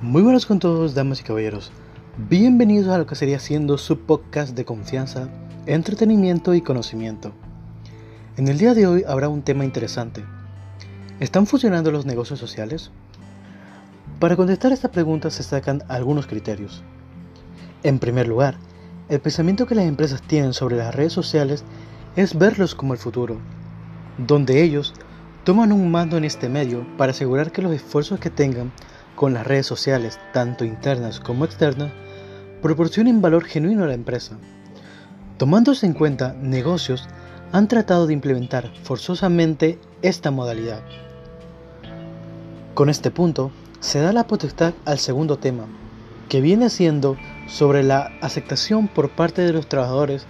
Muy buenos con todos, damas y caballeros. Bienvenidos a lo que sería siendo su podcast de confianza, entretenimiento y conocimiento. En el día de hoy habrá un tema interesante. ¿Están funcionando los negocios sociales? Para contestar esta pregunta se sacan algunos criterios. En primer lugar, el pensamiento que las empresas tienen sobre las redes sociales es verlos como el futuro, donde ellos toman un mando en este medio para asegurar que los esfuerzos que tengan con las redes sociales, tanto internas como externas, proporcionen valor genuino a la empresa. Tomándose en cuenta, negocios han tratado de implementar forzosamente esta modalidad. Con este punto, se da la potestad al segundo tema, que viene siendo sobre la aceptación por parte de los trabajadores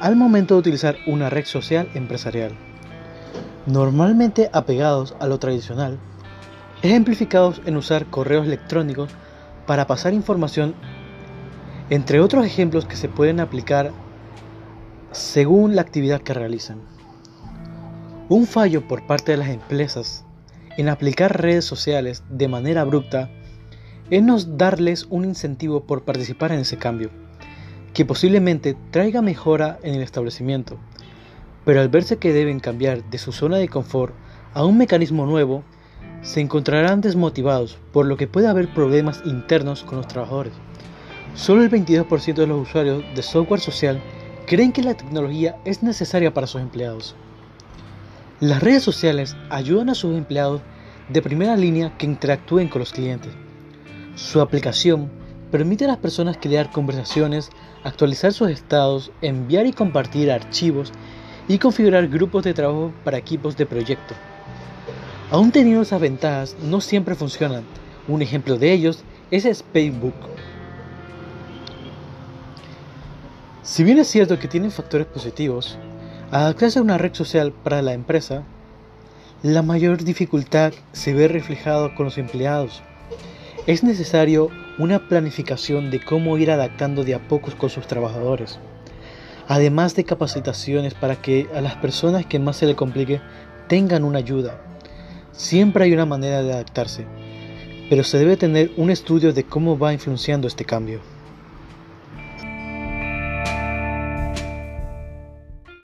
al momento de utilizar una red social empresarial. Normalmente apegados a lo tradicional, ejemplificados en usar correos electrónicos para pasar información, entre otros ejemplos que se pueden aplicar según la actividad que realizan. Un fallo por parte de las empresas en aplicar redes sociales de manera abrupta es no darles un incentivo por participar en ese cambio, que posiblemente traiga mejora en el establecimiento, pero al verse que deben cambiar de su zona de confort a un mecanismo nuevo, se encontrarán desmotivados, por lo que puede haber problemas internos con los trabajadores. Solo el 22% de los usuarios de software social creen que la tecnología es necesaria para sus empleados. Las redes sociales ayudan a sus empleados de primera línea que interactúen con los clientes. Su aplicación permite a las personas crear conversaciones, actualizar sus estados, enviar y compartir archivos y configurar grupos de trabajo para equipos de proyecto. Aún teniendo esas ventajas, no siempre funcionan. Un ejemplo de ellos es Facebook. Si bien es cierto que tienen factores positivos, adaptarse a una red social para la empresa, la mayor dificultad se ve reflejado con los empleados. Es necesario una planificación de cómo ir adaptando de a pocos con sus trabajadores, además de capacitaciones para que a las personas que más se le complique tengan una ayuda. Siempre hay una manera de adaptarse, pero se debe tener un estudio de cómo va influenciando este cambio.